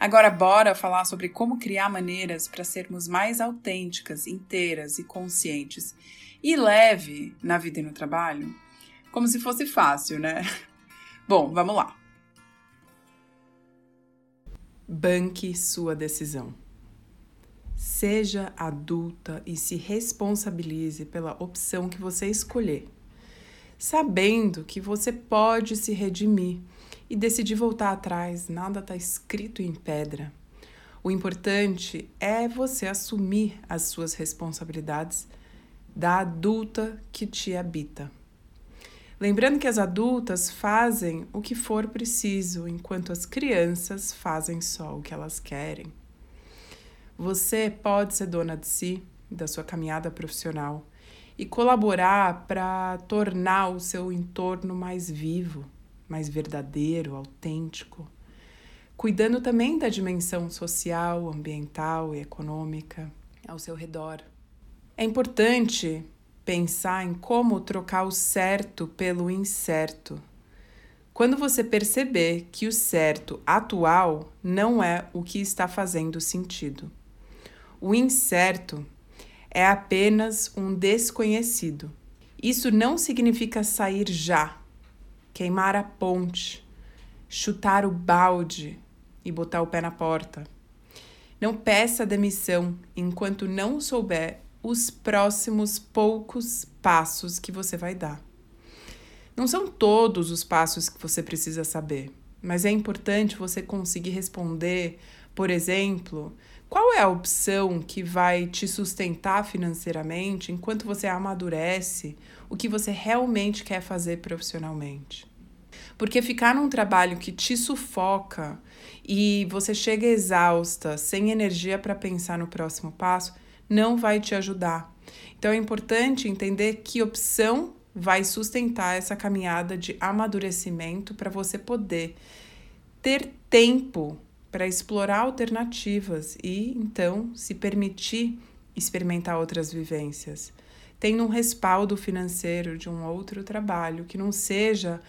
Agora, bora falar sobre como criar maneiras para sermos mais autênticas, inteiras e conscientes e leve na vida e no trabalho? Como se fosse fácil, né? Bom, vamos lá. Banque sua decisão. Seja adulta e se responsabilize pela opção que você escolher, sabendo que você pode se redimir e decidir voltar atrás, nada está escrito em pedra. O importante é você assumir as suas responsabilidades da adulta que te habita. Lembrando que as adultas fazem o que for preciso, enquanto as crianças fazem só o que elas querem. Você pode ser dona de si, da sua caminhada profissional e colaborar para tornar o seu entorno mais vivo mais verdadeiro, autêntico, cuidando também da dimensão social, ambiental e econômica ao seu redor. É importante pensar em como trocar o certo pelo incerto. Quando você perceber que o certo atual não é o que está fazendo sentido. O incerto é apenas um desconhecido. Isso não significa sair já queimar a ponte, chutar o balde e botar o pé na porta. Não peça demissão enquanto não souber os próximos poucos passos que você vai dar. Não são todos os passos que você precisa saber, mas é importante você conseguir responder, por exemplo, qual é a opção que vai te sustentar financeiramente enquanto você amadurece o que você realmente quer fazer profissionalmente? Porque ficar num trabalho que te sufoca e você chega exausta, sem energia para pensar no próximo passo, não vai te ajudar. Então é importante entender que opção vai sustentar essa caminhada de amadurecimento para você poder ter tempo para explorar alternativas e então se permitir experimentar outras vivências. Tendo um respaldo financeiro de um outro trabalho que não seja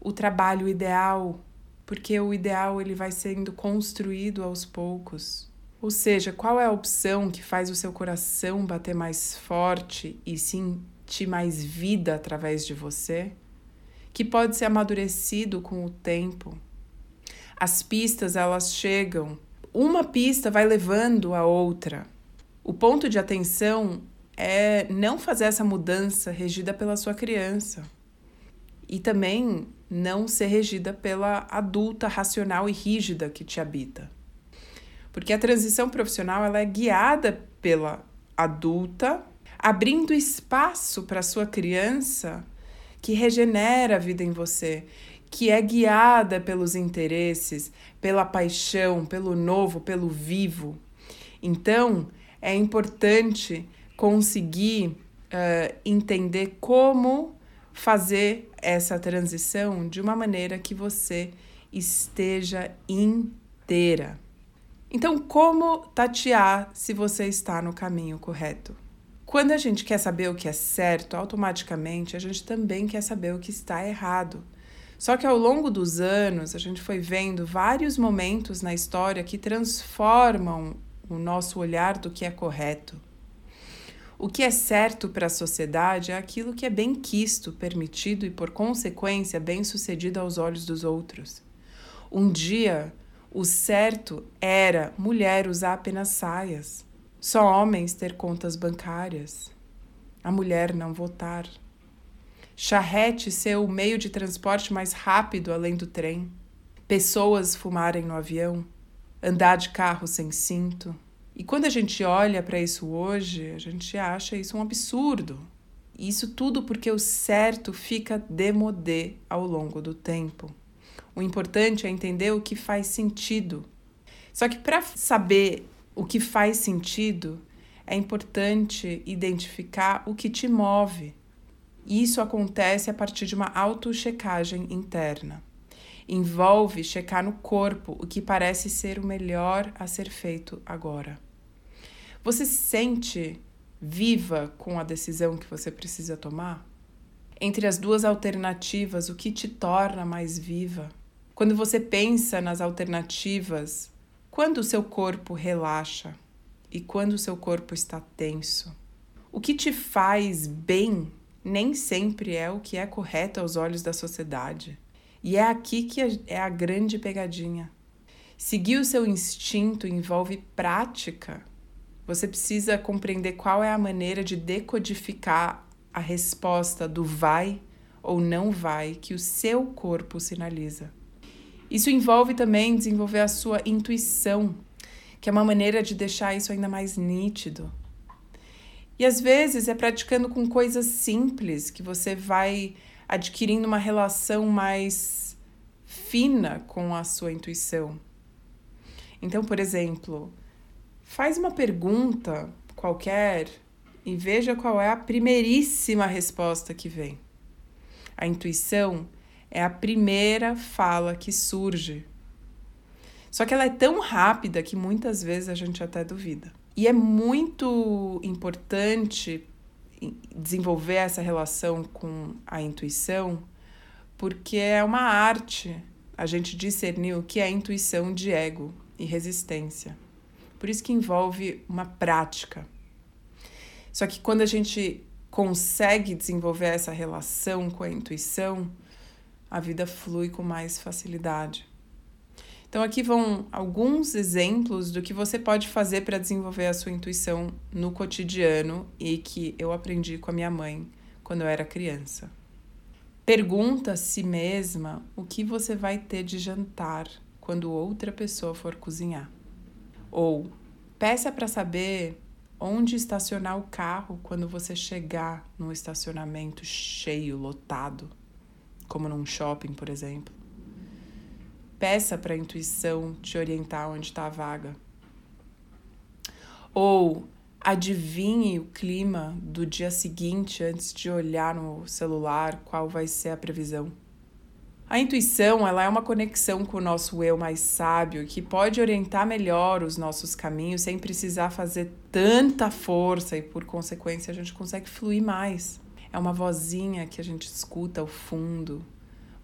o trabalho ideal, porque o ideal ele vai sendo construído aos poucos. Ou seja, qual é a opção que faz o seu coração bater mais forte e sentir mais vida através de você? Que pode ser amadurecido com o tempo. As pistas elas chegam, uma pista vai levando a outra. O ponto de atenção é não fazer essa mudança regida pela sua criança. E também não ser regida pela adulta racional e rígida que te habita. Porque a transição profissional ela é guiada pela adulta, abrindo espaço para sua criança que regenera a vida em você, que é guiada pelos interesses, pela paixão, pelo novo, pelo vivo. Então, é importante conseguir uh, entender como fazer essa transição de uma maneira que você esteja inteira. Então, como tatear se você está no caminho correto? Quando a gente quer saber o que é certo, automaticamente a gente também quer saber o que está errado. Só que ao longo dos anos, a gente foi vendo vários momentos na história que transformam o nosso olhar do que é correto. O que é certo para a sociedade é aquilo que é bem quisto, permitido e, por consequência, bem sucedido aos olhos dos outros. Um dia, o certo era mulher usar apenas saias. Só homens ter contas bancárias. A mulher não votar. Charrete ser o meio de transporte mais rápido além do trem. Pessoas fumarem no avião. Andar de carro sem cinto. E quando a gente olha para isso hoje, a gente acha isso um absurdo. Isso tudo porque o certo fica demodé ao longo do tempo. O importante é entender o que faz sentido. Só que para saber o que faz sentido, é importante identificar o que te move. Isso acontece a partir de uma auto-checagem interna. Envolve checar no corpo o que parece ser o melhor a ser feito agora. Você se sente viva com a decisão que você precisa tomar? Entre as duas alternativas, o que te torna mais viva? Quando você pensa nas alternativas, quando o seu corpo relaxa e quando o seu corpo está tenso? O que te faz bem nem sempre é o que é correto aos olhos da sociedade. E é aqui que é a grande pegadinha. Seguir o seu instinto envolve prática você precisa compreender qual é a maneira de decodificar a resposta do vai ou não vai que o seu corpo sinaliza. Isso envolve também desenvolver a sua intuição, que é uma maneira de deixar isso ainda mais nítido. E às vezes é praticando com coisas simples que você vai adquirindo uma relação mais fina com a sua intuição. Então, por exemplo, Faz uma pergunta qualquer e veja qual é a primeiríssima resposta que vem. A intuição é a primeira fala que surge. Só que ela é tão rápida que muitas vezes a gente até duvida. E é muito importante desenvolver essa relação com a intuição, porque é uma arte a gente discernir o que é intuição de ego e resistência. Por isso que envolve uma prática. Só que quando a gente consegue desenvolver essa relação com a intuição, a vida flui com mais facilidade. Então, aqui vão alguns exemplos do que você pode fazer para desenvolver a sua intuição no cotidiano e que eu aprendi com a minha mãe quando eu era criança. Pergunta a si mesma o que você vai ter de jantar quando outra pessoa for cozinhar. Ou peça para saber onde estacionar o carro quando você chegar num estacionamento cheio, lotado, como num shopping, por exemplo. Peça para a intuição te orientar onde está a vaga. Ou adivinhe o clima do dia seguinte antes de olhar no celular qual vai ser a previsão. A intuição, ela é uma conexão com o nosso eu mais sábio que pode orientar melhor os nossos caminhos sem precisar fazer tanta força e por consequência a gente consegue fluir mais. É uma vozinha que a gente escuta ao fundo.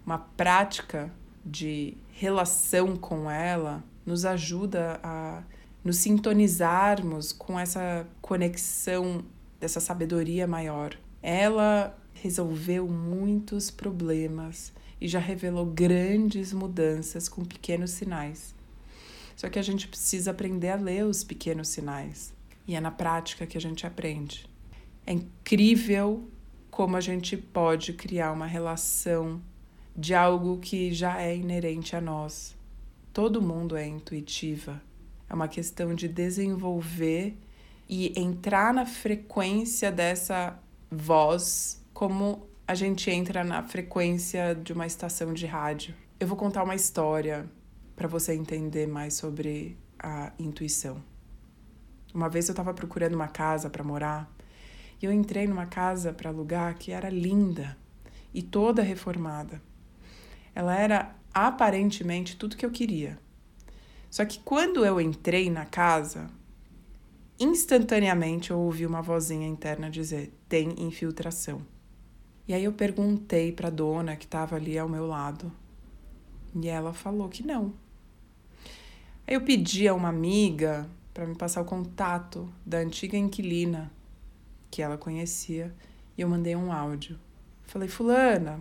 Uma prática de relação com ela nos ajuda a nos sintonizarmos com essa conexão dessa sabedoria maior. Ela resolveu muitos problemas e já revelou grandes mudanças com pequenos sinais. Só que a gente precisa aprender a ler os pequenos sinais. E é na prática que a gente aprende. É incrível como a gente pode criar uma relação de algo que já é inerente a nós. Todo mundo é intuitiva. É uma questão de desenvolver e entrar na frequência dessa voz como a gente entra na frequência de uma estação de rádio. Eu vou contar uma história para você entender mais sobre a intuição. Uma vez eu estava procurando uma casa para morar e eu entrei numa casa para alugar que era linda e toda reformada. Ela era aparentemente tudo que eu queria. Só que quando eu entrei na casa, instantaneamente eu ouvi uma vozinha interna dizer: tem infiltração. E aí eu perguntei para a dona que estava ali ao meu lado. E ela falou que não. Aí eu pedi a uma amiga para me passar o contato da antiga inquilina que ela conhecia e eu mandei um áudio. Falei, Fulana,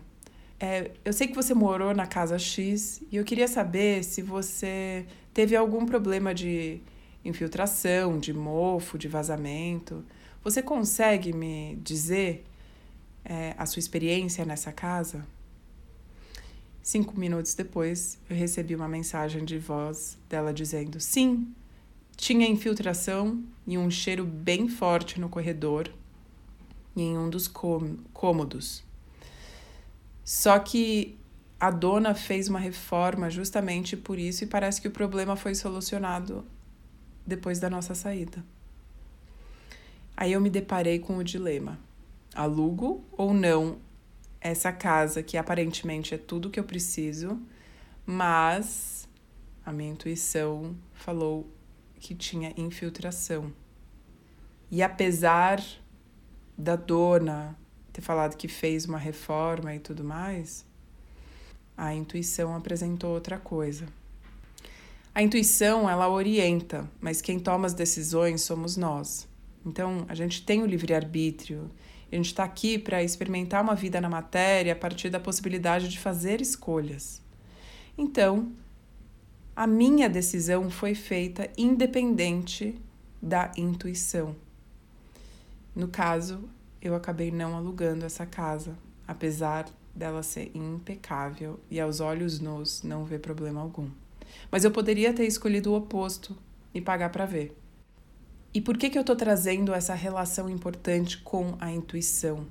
é, eu sei que você morou na casa X e eu queria saber se você teve algum problema de infiltração, de mofo, de vazamento. Você consegue me dizer é, a sua experiência nessa casa? Cinco minutos depois, eu recebi uma mensagem de voz dela dizendo: sim, tinha infiltração e um cheiro bem forte no corredor e em um dos cômodos. Só que a dona fez uma reforma justamente por isso e parece que o problema foi solucionado depois da nossa saída. Aí eu me deparei com o dilema: alugo ou não essa casa que aparentemente é tudo que eu preciso, mas a minha intuição falou que tinha infiltração. E apesar da dona ter falado que fez uma reforma e tudo mais, a intuição apresentou outra coisa. A intuição, ela orienta, mas quem toma as decisões somos nós. Então, a gente tem o livre-arbítrio a gente está aqui para experimentar uma vida na matéria a partir da possibilidade de fazer escolhas. Então, a minha decisão foi feita independente da intuição. No caso, eu acabei não alugando essa casa, apesar dela ser impecável e aos olhos nus não ver problema algum. Mas eu poderia ter escolhido o oposto e pagar para ver. E por que, que eu estou trazendo essa relação importante com a intuição?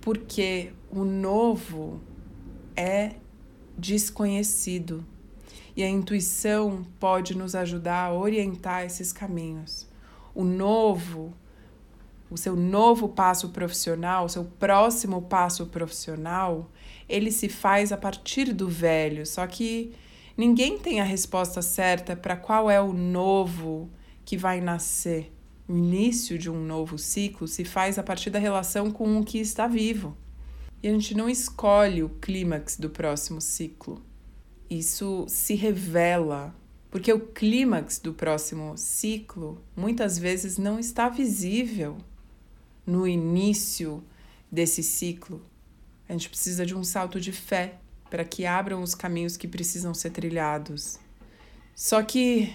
Porque o novo é desconhecido e a intuição pode nos ajudar a orientar esses caminhos. O novo, o seu novo passo profissional, o seu próximo passo profissional, ele se faz a partir do velho, só que ninguém tem a resposta certa para qual é o novo que vai nascer, o início de um novo ciclo, se faz a partir da relação com o que está vivo. E a gente não escolhe o clímax do próximo ciclo. Isso se revela, porque o clímax do próximo ciclo muitas vezes não está visível no início desse ciclo. A gente precisa de um salto de fé para que abram os caminhos que precisam ser trilhados. Só que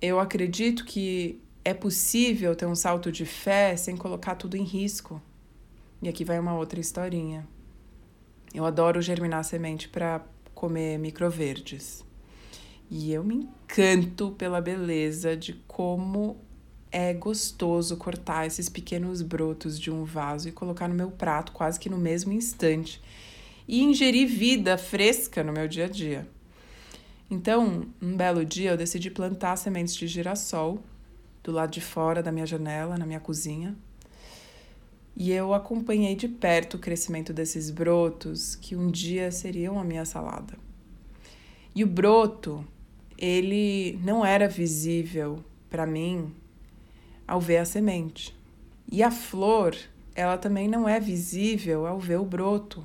eu acredito que é possível ter um salto de fé sem colocar tudo em risco. E aqui vai uma outra historinha. Eu adoro germinar semente para comer microverdes. E eu me encanto pela beleza de como é gostoso cortar esses pequenos brotos de um vaso e colocar no meu prato quase que no mesmo instante e ingerir vida fresca no meu dia a dia. Então, um belo dia eu decidi plantar sementes de girassol do lado de fora da minha janela, na minha cozinha. E eu acompanhei de perto o crescimento desses brotos que um dia seriam a minha salada. E o broto, ele não era visível para mim ao ver a semente. E a flor, ela também não é visível ao ver o broto.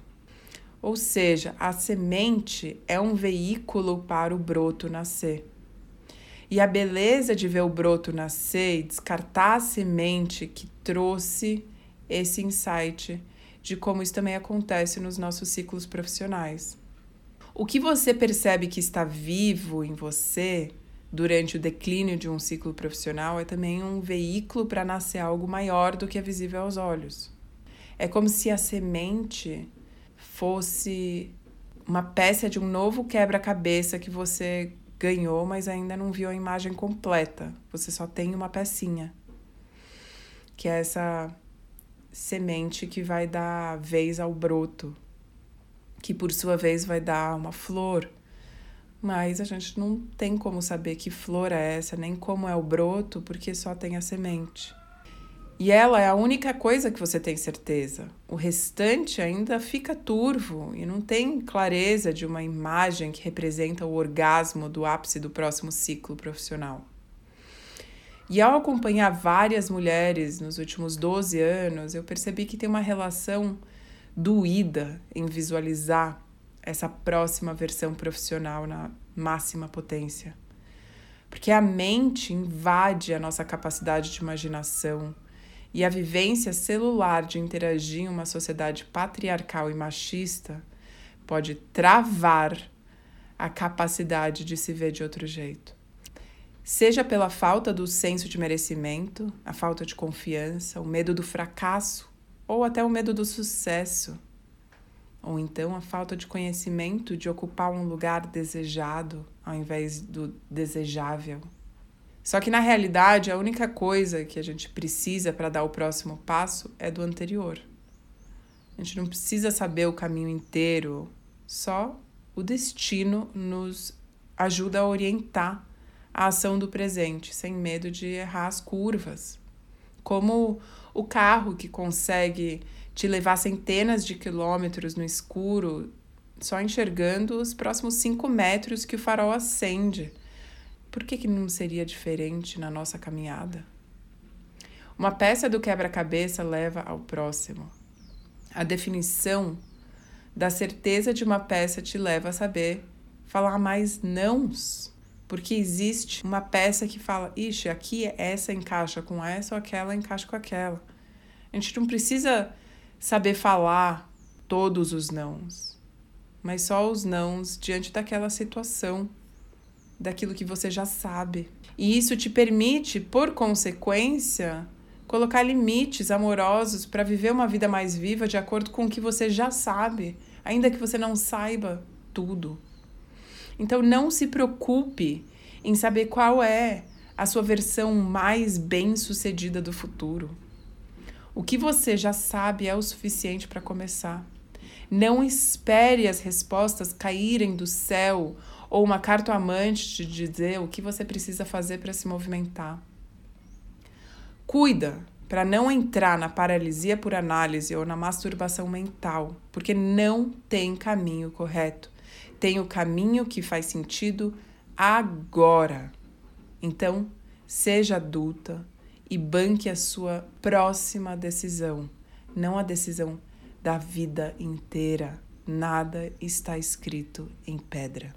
Ou seja, a semente é um veículo para o broto nascer. E a beleza de ver o broto nascer e descartar a semente que trouxe esse insight de como isso também acontece nos nossos ciclos profissionais. O que você percebe que está vivo em você durante o declínio de um ciclo profissional é também um veículo para nascer algo maior do que é visível aos olhos. É como se a semente fosse uma peça de um novo quebra-cabeça que você ganhou, mas ainda não viu a imagem completa. Você só tem uma pecinha. Que é essa semente que vai dar vez ao broto, que por sua vez vai dar uma flor. Mas a gente não tem como saber que flor é essa, nem como é o broto, porque só tem a semente. E ela é a única coisa que você tem certeza. O restante ainda fica turvo e não tem clareza de uma imagem que representa o orgasmo do ápice do próximo ciclo profissional. E ao acompanhar várias mulheres nos últimos 12 anos, eu percebi que tem uma relação doída em visualizar essa próxima versão profissional na máxima potência. Porque a mente invade a nossa capacidade de imaginação e a vivência celular de interagir em uma sociedade patriarcal e machista pode travar a capacidade de se ver de outro jeito. Seja pela falta do senso de merecimento, a falta de confiança, o medo do fracasso ou até o medo do sucesso. Ou então a falta de conhecimento de ocupar um lugar desejado ao invés do desejável. Só que na realidade, a única coisa que a gente precisa para dar o próximo passo é do anterior. A gente não precisa saber o caminho inteiro, só o destino nos ajuda a orientar a ação do presente, sem medo de errar as curvas. Como o carro que consegue te levar centenas de quilômetros no escuro, só enxergando os próximos cinco metros que o farol acende. Por que, que não seria diferente na nossa caminhada? Uma peça do quebra-cabeça leva ao próximo. A definição da certeza de uma peça te leva a saber falar mais nãos porque existe uma peça que fala, ixi, aqui essa encaixa com essa ou aquela encaixa com aquela. A gente não precisa saber falar todos os nãos, mas só os nãos diante daquela situação, daquilo que você já sabe. E isso te permite, por consequência, colocar limites amorosos para viver uma vida mais viva de acordo com o que você já sabe, ainda que você não saiba tudo. Então não se preocupe em saber qual é a sua versão mais bem-sucedida do futuro. O que você já sabe é o suficiente para começar. Não espere as respostas caírem do céu ou uma cartomante te dizer o que você precisa fazer para se movimentar. Cuida para não entrar na paralisia por análise ou na masturbação mental, porque não tem caminho correto tem o caminho que faz sentido agora. Então, seja adulta e banque a sua próxima decisão, não a decisão da vida inteira. Nada está escrito em pedra.